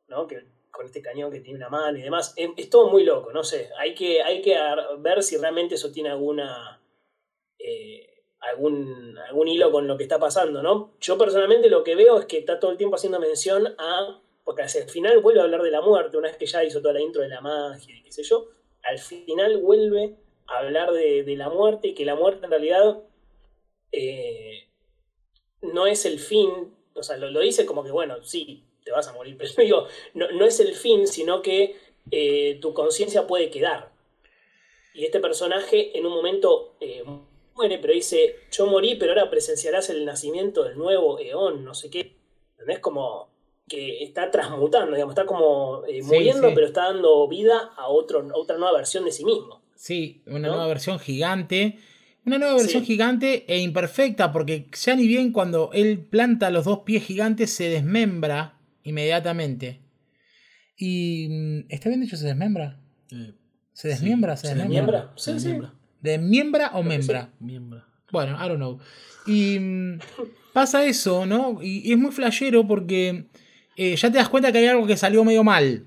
S2: ¿no? Que, con este cañón que tiene una mano y demás. Es, todo muy loco, no sé. Hay que, hay que ver si realmente eso tiene alguna. Eh, algún, algún hilo con lo que está pasando, ¿no? Yo personalmente lo que veo es que está todo el tiempo haciendo mención a. Porque al final vuelve a hablar de la muerte, una vez que ya hizo toda la intro de la magia y qué sé yo. Al final vuelve hablar de, la muerte y que la muerte en realidad eh, no es el fin, o sea, lo, dice como que, bueno, sí, te vas a morir, [LAUGHS] pero digo, no, no es el fin, sino que eh, tu conciencia puede quedar. Y este personaje en un momento eh, muere, pero dice, yo morí, pero ahora presenciarás el nacimiento del nuevo eón, no sé qué. Es como que está transmutando, digamos, está como muriendo, pero está dando vida a, otro, a otra nueva versión de sí mismo.
S1: Sí, una nueva versión gigante. Una nueva versión gigante e imperfecta, porque ya ni bien cuando él planta los dos pies gigantes se desmembra inmediatamente. Y. Mm, ¿Está bien dicho se desmembra? Eh, ¿Se desmiembra? ¿Se, desmiembra?
S2: ¿Se desmiembra?
S1: ¿Desmiembra o membra?
S3: Miembra.
S1: Bueno, I don't know. Y mm, pasa eso, ¿no? Y, es muy flashero porque eh, ya te das cuenta que hay algo que salió medio mal.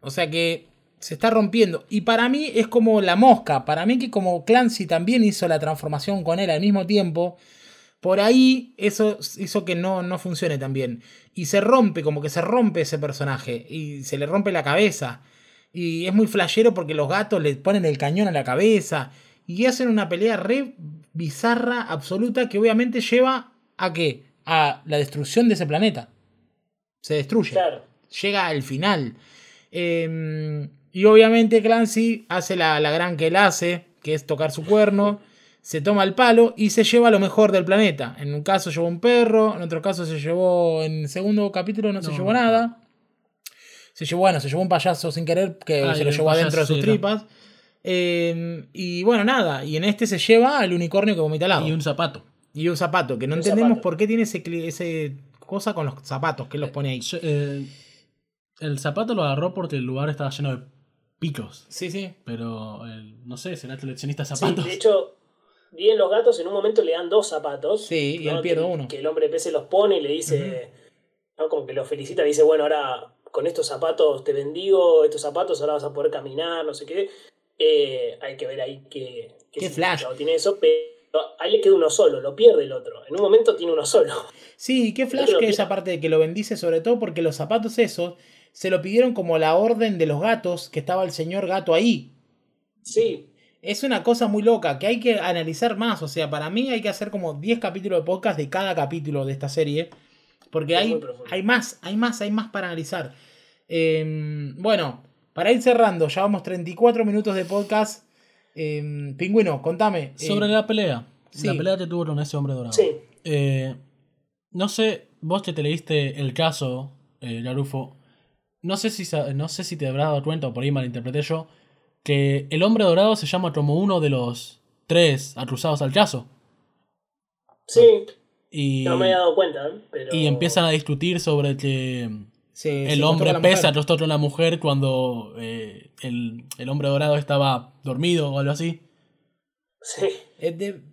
S1: O sea que se está rompiendo. Y para mí es como la mosca. Para mí que como Clancy también hizo la transformación con él al mismo tiempo, por ahí eso hizo que no, no funcione tan bien. Y se rompe, como que se rompe ese personaje. Y se le rompe la cabeza. Y es muy flashero porque los gatos le ponen el cañón a la cabeza. Y hacen una pelea re bizarra, absoluta, que obviamente lleva a qué? A la destrucción de ese planeta. Se destruye. Llega al final. Eh, y obviamente Clancy hace la, gran que él hace, que es tocar su cuerno, se toma el palo y se lleva lo mejor del planeta. En un caso llevó un perro, en otro caso se llevó, en el segundo capítulo no, se llevó nada. Se llevó, bueno, se llevó un payaso sin querer que se lo llevó adentro de sus tripas. Em, y bueno, nada. Y en este se lleva al unicornio que vomita al lado.
S3: Y un zapato.
S1: Y un zapato, que no entendemos por qué tiene ese, ese cosa con los zapatos, que los pone ahí.
S3: Eh, el zapato lo agarró porque el lugar estaba lleno de picos.
S1: Sí, sí.
S3: Pero no sé, será coleccionista zapatos.
S2: Sí, de hecho, bien los gatos en un momento le dan dos zapatos.
S1: Sí, y él pierde uno.
S2: Que el hombre pez se los pone y le dice, ¿no? como que lo felicita, le dice, bueno, ahora con estos zapatos te bendigo, estos zapatos ahora vas a poder caminar, no sé qué. Eh, hay que ver ahí qué,
S1: qué, flash.
S2: tiene eso, pero ahí le queda uno solo, lo pierde el otro. En un momento tiene uno solo.
S1: Sí, qué flash que esa parte de que lo bendice, sobre todo porque los zapatos esos se lo pidieron como la orden de los gatos, que estaba el señor gato ahí.
S2: Sí.
S1: Es una cosa muy loca que hay que analizar más. O sea, para mí hay que hacer como 10 capítulos de podcast de cada capítulo de esta serie. Porque hay, hay más, hay más, hay más para analizar. Em, bueno, para ir cerrando, ya vamos 34 minutos de podcast. Em, pingüino, contame.
S3: Sobre la pelea. La pelea que tuvo con ese hombre dorado.
S2: Sí.
S3: Eh, no sé, vos que te leíste el caso, eh, Garufo, no sé si, no sé si te habrás dado cuenta o por ahí malinterpreté yo, que el hombre dorado se llama como uno de los tres acusados al caso.
S2: Sí. Y, no me he dado cuenta, pero...
S3: Y empiezan a discutir sobre que el hombre pesa a a la mujer cuando eh, el, el, hombre dorado estaba dormido o algo así.
S2: Sí.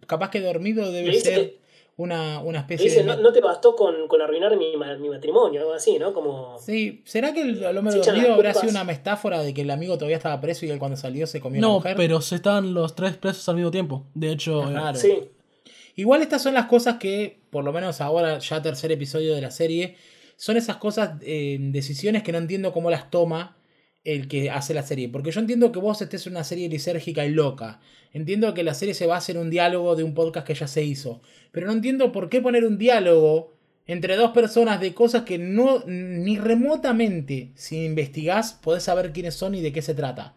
S1: capaz que dormido debe ser una, una especie
S2: dice, de... No, te bastó con, con arruinar mi, mi, matrimonio, algo así, ¿no? Como...
S1: Sí, ¿será que el, hombre dormido habrá sido una metáfora de que el amigo todavía estaba preso y él cuando salió se comió
S3: no,
S1: la mujer?
S3: No, pero se estaban los tres presos al mismo tiempo. De hecho...
S2: Claro. Sí.
S1: Igual estas son las cosas que, por lo menos ahora, ya tercer episodio de la serie, son esas cosas, eh, decisiones que no entiendo cómo las toma el que hace la serie. Porque yo entiendo que vos estés en una serie lisérgica y loca. Entiendo que la serie se basa en un diálogo de un podcast que ya se hizo. Pero no entiendo por qué poner un diálogo entre dos personas de cosas que no ni remotamente, si investigás, podés saber quiénes son y de qué se trata.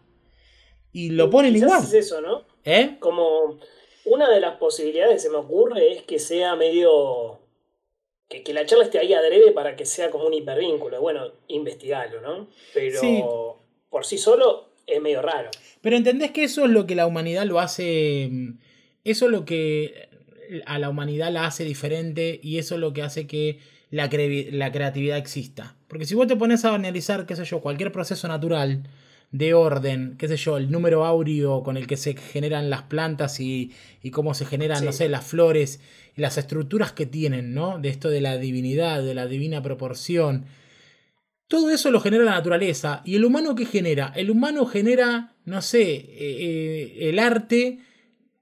S1: Y lo ponen igual.
S2: Es eso, ¿no? ¿Eh? Como una de las posibilidades que se me ocurre es que sea medio. Que, que la charla esté ahí adrede para que sea como un hipervínculo. Bueno, investigalo, ¿no? Pero por sí solo es medio raro.
S1: Pero entendés que eso es lo que la humanidad lo hace. Eso es lo que a la humanidad la hace diferente y eso es lo que hace que la, la creatividad exista. Porque si vos te pones a analizar, qué sé yo, cualquier proceso natural de orden, qué sé yo, el número áureo con el que se generan las plantas y, y cómo se generan, no sé, las flores y las estructuras que tienen, ¿no? De esto de la divinidad, de la divina proporción. Todo eso lo genera la naturaleza. ¿Y el humano qué genera? El humano genera, no sé, eh, eh, el arte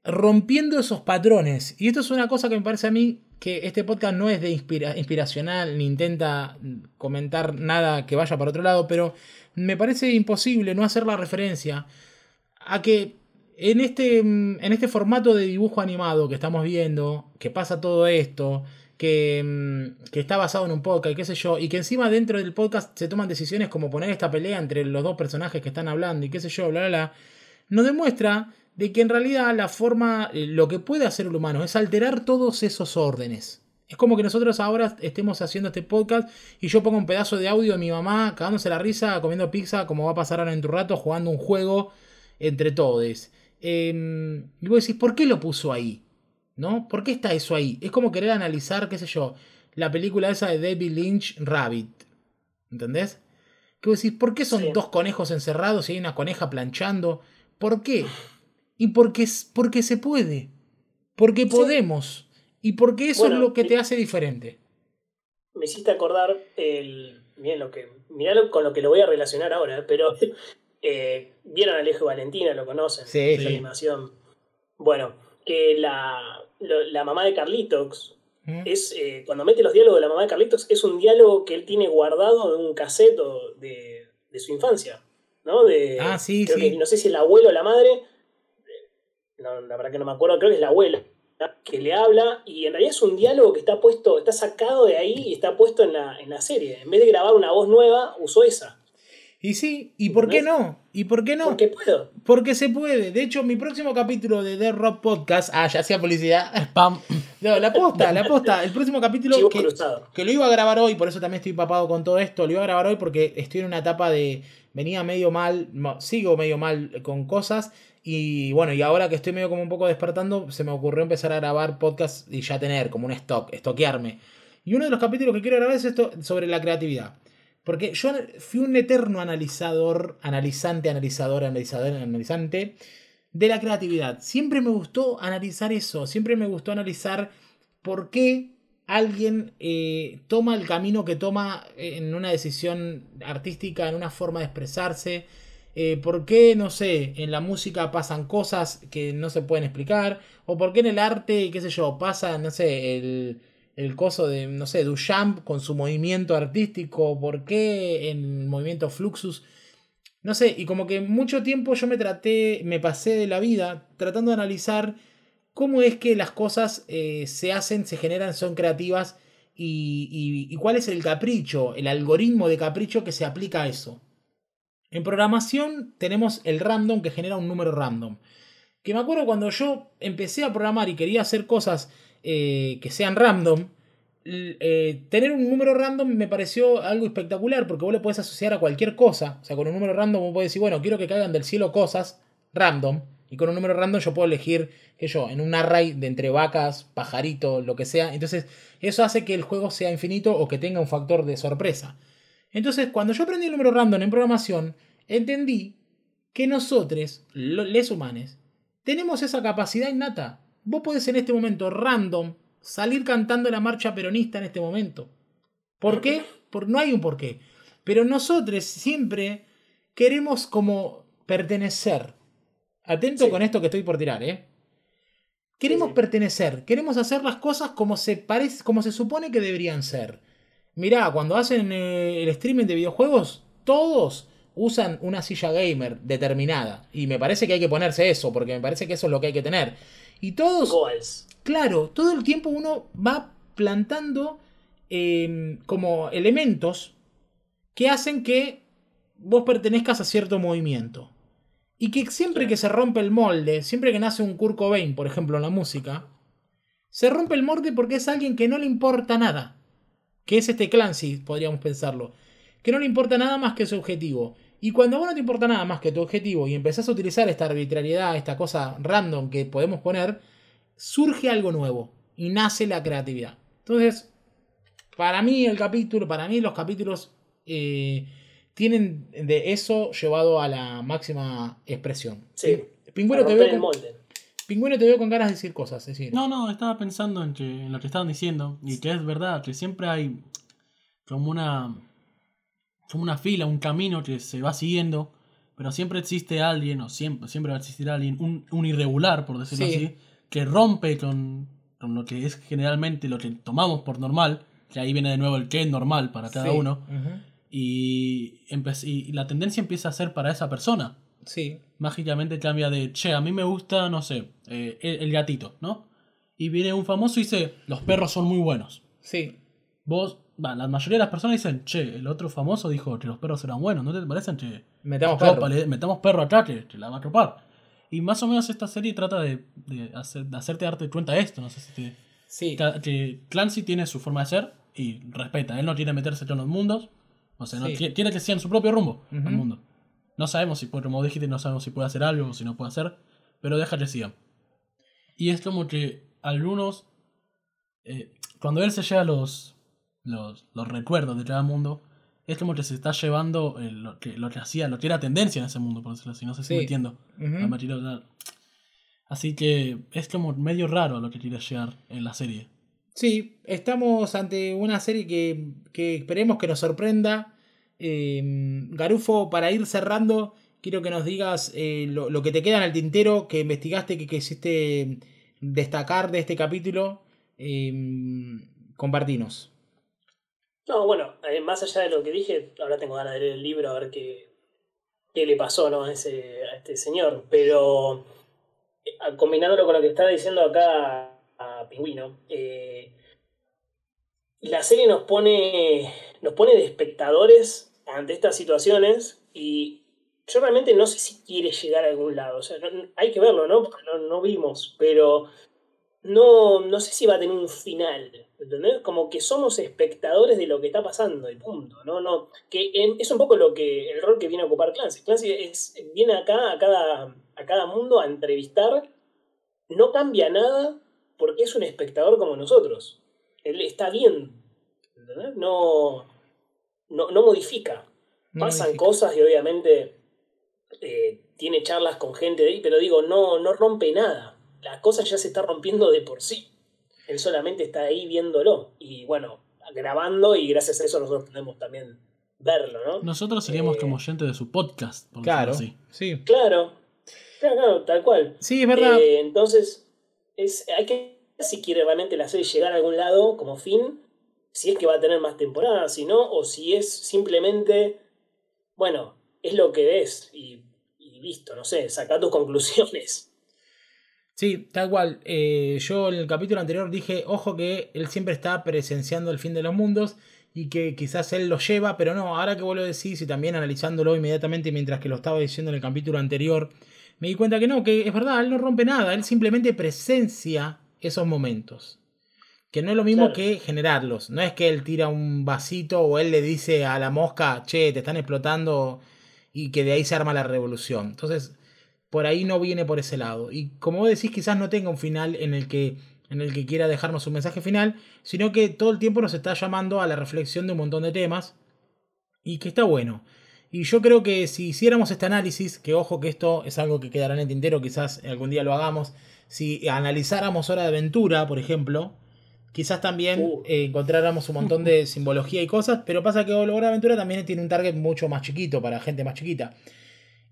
S1: rompiendo esos patrones. Y esto es una cosa que me parece a mí que este podcast no es de inspiracional ni intenta comentar nada que vaya para otro lado, pero me parece imposible no hacer la referencia a que en este, en este formato de dibujo animado que estamos viendo, que pasa todo esto, que, que, está basado en un podcast, qué sé yo, y que encima dentro del podcast se toman decisiones como poner esta pelea entre los dos personajes que están hablando y qué sé yo, bla, bla, bla, nos demuestra de que en realidad la forma, eh, lo que puede hacer el humano es alterar todos esos órdenes. Es como que nosotros ahora estemos haciendo este podcast y yo pongo un pedazo de audio de mi mamá cagándose la risa, comiendo pizza, como va a pasar ahora en tu rato, jugando un juego entre todos. Em, y vos decís, ¿por qué lo puso ahí? ¿No? ¿Por qué está eso ahí? Es como querer analizar, qué sé yo, la película esa de David Lynch, Rabbit. ¿Entendés? Que vos decís, ¿por qué son dos conejos encerrados y hay una coneja planchando? ¿Por qué? Y porque, porque se puede. Porque podemos. Y porque eso es lo que te hace diferente.
S2: Me hiciste acordar el. Miren lo que. Mirá con lo que lo voy a relacionar ahora, pero. [LAUGHS] Eh, Vieron a Alejo Valentina, lo conocen. Sí, la animación. Bueno, que la, la mamá de Carlitos. ¿Mm? Es, eh, cuando mete los diálogos de la mamá de Carlitos, es un diálogo que él tiene guardado en un caseto de, de su infancia. ¿no? De,
S1: ah, sí, sí.
S2: no sé si el abuelo o la madre, la verdad que no me acuerdo, creo que es la abuela, que le habla y en realidad es un diálogo que está puesto, está sacado de ahí y está puesto en la, en la serie. En vez de grabar una voz nueva, usó esa.
S1: Y sí, ¿y por qué no? ¿Y por qué no?
S2: Porque puedo.
S1: Porque se puede. De hecho, mi próximo capítulo de The Rock Podcast. Ah, ya hacía publicidad. [LAUGHS] Spam. No, la posta, la posta. El próximo capítulo. Que, que, lo iba a grabar hoy, por eso también estoy papado con todo esto. Lo iba a grabar hoy porque estoy en una etapa de. Venía medio mal, sigo medio mal con cosas. Y bueno, y ahora que estoy medio como un poco despertando, se me ocurrió empezar a grabar podcast y ya tener como un stock, estoquearme. Y uno de los capítulos que quiero grabar es esto sobre la creatividad. Porque yo fui un eterno analizador, analizante, analizador, analizador, analizante de la creatividad. Siempre me gustó analizar eso, siempre me gustó analizar por qué alguien eh, toma el camino que toma en una decisión artística, en una forma de expresarse eh, por qué, no sé, en la música pasan cosas que no se pueden explicar, o por qué en el arte, qué sé yo, pasa, no sé, el, el coso de, no sé, Duchamp con su movimiento artístico, por qué en el movimiento Fluxus, no sé, y como que mucho tiempo yo me traté, me pasé de la vida tratando de analizar cómo es que las cosas eh, se hacen, se generan, son creativas y, y cuál es el capricho, el algoritmo de capricho que se aplica a eso. En programación tenemos el random que genera un número random. Que me acuerdo cuando yo empecé a programar y quería hacer cosas eh, que sean random, eh, tener un número random me pareció algo espectacular porque vos le puedes asociar a cualquier cosa. O sea, con un número random vos podés decir, bueno, quiero que caigan del cielo cosas random. Y con un número random yo puedo elegir, que yo, en un array de entre vacas, pajarito, lo que sea. Entonces, eso hace que el juego sea infinito o que tenga un factor de sorpresa. Entonces, cuando yo aprendí el número random en programación, entendí que nosotros, los humanos, tenemos esa capacidad innata. Vos podés en este momento random salir cantando la marcha peronista en este momento. ¿Por qué? Por, no hay un por qué. Pero nosotros siempre queremos como pertenecer. Atento con esto que estoy por tirar, ¿eh? Queremos pertenecer, queremos hacer las cosas como se, parece, como se supone que deberían ser. Mirá, cuando hacen eh, el streaming de videojuegos, todos usan una silla gamer determinada. Y me parece que hay que ponerse eso, porque me parece que eso es lo que hay que tener. Y todos... Claro, todo el tiempo uno va plantando em, como elementos que hacen que vos pertenezcas a cierto movimiento. Y que siempre que se rompe el molde, siempre que nace un Kurt Cobain, por ejemplo, en la música, se rompe el molde porque es alguien que no le importa nada. Que es este Clancy, podríamos pensarlo. Que no le importa nada más que su objetivo. Y cuando a vos no te importa nada más que tu objetivo y empezás a utilizar esta arbitrariedad, esta cosa random que podemos poner, surge algo nuevo y nace la creatividad. Entonces, para mí el capítulo, para mí los capítulos eh, tienen de eso llevado a la máxima expresión.
S2: Sí.
S1: Pingüino te, veo Pingüino te veo con ganas de decir cosas. decir.
S3: No, no, estaba pensando en, en lo que estaban diciendo y que es verdad, que siempre hay como una como una fila, un camino que se va siguiendo, pero siempre existe alguien, o siempre, siempre va a existir alguien, un, irregular, por decirlo así, que rompe con, lo que es generalmente lo que tomamos por normal, que ahí viene de nuevo el que es normal para cada uno, y, y, la tendencia empieza a ser para esa persona.
S1: Sí.
S3: Mágicamente cambia de, che, a mí me gusta, no sé, eh, el, gatito, ¿no? Y viene un famoso y dice, los perros son muy buenos.
S1: Sí.
S3: Vos la mayoría de las personas dicen, che, el otro famoso dijo que los perros eran buenos, ¿no te parecen? Che,
S1: metamos perro.
S3: metamos perro acá que, la va a tropar. Y más o menos esta serie trata de, de, hacer, de hacerte darte cuenta de esto, no sé si te...
S1: Sí.
S3: Que, Clancy tiene su forma de ser y respeta, él no quiere meterse en los mundos, o sea, no, quiere, que sea en su propio rumbo el mundo. No sabemos si, como dijiste, no sabemos si puede hacer algo o si no puede hacer, pero deja que siga. Y es como que algunos, eh, cuando él se llega a los, los, los recuerdos de cada mundo, es como que se está llevando lo, que, lo que hacía, lo que era tendencia en ese mundo, por decirlo así. No sé si me entiendo. Así que es como medio raro lo que quiere llegar en la serie.
S1: Sí, estamos ante una serie que, que esperemos que nos sorprenda. Em, Garufo, para ir cerrando, quiero que nos digas eh, lo, que te queda en el tintero, que investigaste, que quisiste destacar de este capítulo. Eh, compartinos.
S2: No, bueno, eh, más allá de lo que dije, ahora tengo ganas de leer el libro a ver qué, qué le pasó a, ese, a este señor. Pero eh, combinándolo con lo que estaba diciendo acá a Pingüino, la serie nos pone, nos pone de espectadores ante estas situaciones y yo realmente no sé si quiere llegar a algún lado. O sea, hay que verlo, ¿no? Porque no, no vimos, pero no, no sé si va a tener un final, ¿entendés? Como que somos espectadores de lo que está pasando y punto, ¿no? no que es un poco lo que el rol que viene a ocupar Clancy. Clancy es, viene acá a cada, a cada mundo a entrevistar, no cambia nada porque es un espectador como nosotros. Él está bien, ¿entendés? No, no, no modifica. Pasan cosas y obviamente eh, tiene charlas con gente de ahí, pero digo, no, no rompe nada la cosa ya se está rompiendo de por sí. Él solamente está ahí viéndolo y bueno, grabando y gracias a eso nosotros podemos también verlo, ¿no?
S3: Nosotros seríamos eh, como oyentes de su podcast,
S1: por claro, así. Sí.
S2: Claro, claro, tal cual.
S1: Sí, es verdad.
S2: Eh, entonces, es, hay que si quiere realmente la serie llegar a algún lado como fin, si es que va a tener más temporadas, si no, o si es simplemente, bueno, es lo que es y, y listo, no sé, saca tus conclusiones.
S1: Sí, tal cual. Eh, yo en el capítulo anterior dije, ojo que él siempre está presenciando el fin de los mundos y que quizás él lo lleva, pero no, ahora que vos lo decís y también analizándolo inmediatamente mientras que lo estaba diciendo en el capítulo anterior, me di cuenta que no, que es verdad, él no rompe nada, él simplemente presencia esos momentos. Que no es lo mismo que generarlos. No es que él tira un vasito o él le dice a la mosca, che, te están explotando y que de ahí se arma la revolución. Entonces, por ahí no viene por ese lado. Y como vos decís, quizás no tenga un final en el que en el que quiera dejarnos un mensaje final, sino que todo el tiempo nos está llamando a la reflexión de un montón de temas y que está bueno. Y yo creo que si hiciéramos este análisis, que ojo que esto es algo que quedará en el tintero, quizás algún día lo hagamos, si analizáramos Hora de Aventura, por ejemplo, quizás también uh. eh, encontráramos un montón de simbología y cosas, pero pasa que Hora de Aventura también tiene un target mucho más chiquito, para gente más chiquita.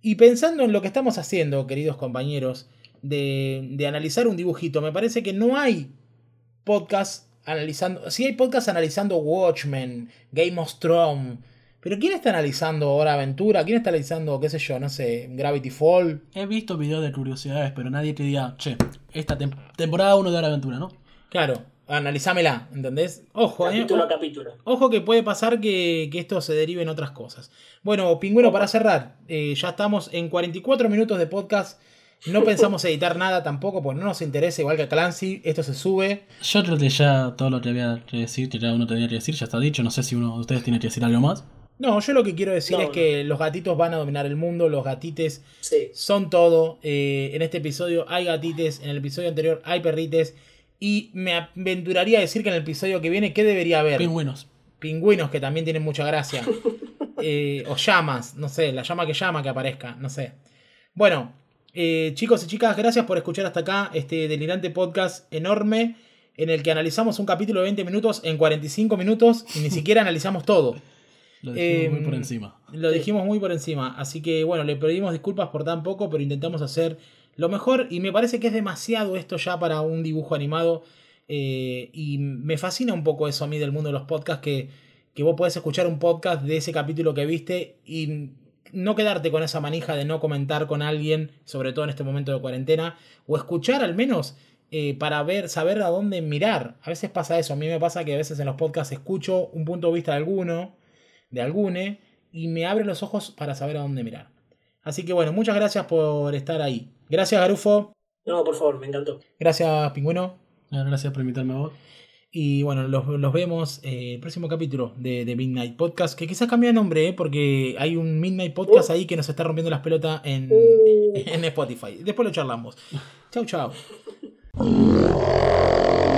S1: Y pensando en lo que estamos haciendo, queridos compañeros, de, analizar un dibujito, me parece que no hay podcast analizando. Sí hay podcast analizando Watchmen, Game of Thrones, Pero ¿quién está analizando Hora Aventura? ¿Quién está analizando, qué sé yo, no sé, Gravity Fall?
S3: He visto videos de curiosidades, pero nadie te diga, che, esta temporada 1 de Hora Aventura, ¿no?
S1: Claro, analizámela, ¿entendés? Ojo,
S2: eh, capítulo a capítulo.
S1: Ojo que puede pasar que, esto se derive en otras cosas. Bueno, Pingüino, para cerrar, eh, ya estamos en 44 minutos de podcast. No pensamos [LAUGHS] editar nada tampoco, porque no nos interesa, igual que a Clancy, esto se sube.
S3: Yo creo que ya todo lo que había que decir, que ya uno tenía que decir, ya está dicho. No sé si uno de ustedes tiene que decir algo más.
S1: No, yo lo que quiero decir es que los gatitos van a dominar el mundo, los gatites son todo. Eh, en este episodio hay gatites, en el episodio anterior hay perrites. Y me aventuraría a decir que en el episodio que viene, ¿qué debería haber?
S3: Pingüinos.
S1: Pingüinos que también tienen mucha gracia. [LAUGHS] Eh, o llamas, no sé, la llama que llama que aparezca, no sé. Bueno, eh, chicos y chicas, gracias por escuchar hasta acá este delirante podcast enorme en el que analizamos un capítulo de 20 minutos en 45 minutos y ni [LAUGHS] siquiera analizamos todo.
S3: Lo dijimos muy por em, encima.
S1: Lo dijimos muy por encima. Así que bueno, le pedimos disculpas por tan poco, pero intentamos hacer lo mejor. Y me parece que es demasiado esto ya para un dibujo animado. Eh, y me fascina un poco eso a mí del mundo de los podcasts, que, que vos podés escuchar un podcast de ese capítulo que viste y no quedarte con esa manija de no comentar con alguien, sobre todo en este momento de cuarentena, o escuchar al menos eh, para ver, saber a dónde mirar. A veces pasa eso, a mí me pasa que a veces en los podcasts escucho un punto de vista de alguno de algune y me abre los ojos para saber a dónde mirar. Así que bueno, muchas gracias por estar ahí. Gracias, Garufo.
S2: No, por favor, me encantó.
S1: Gracias, Pingüino.
S3: Gracias por invitarme a vos.
S1: Y bueno, los, vemos eh, el próximo capítulo de, Midnight Podcast, que quizás cambie de nombre, eh, porque hay un Midnight Podcast uh. ahí que nos está rompiendo las pelotas en, uh. [LAUGHS] en Spotify. Después lo charlamos. chau, chau. [LAUGHS]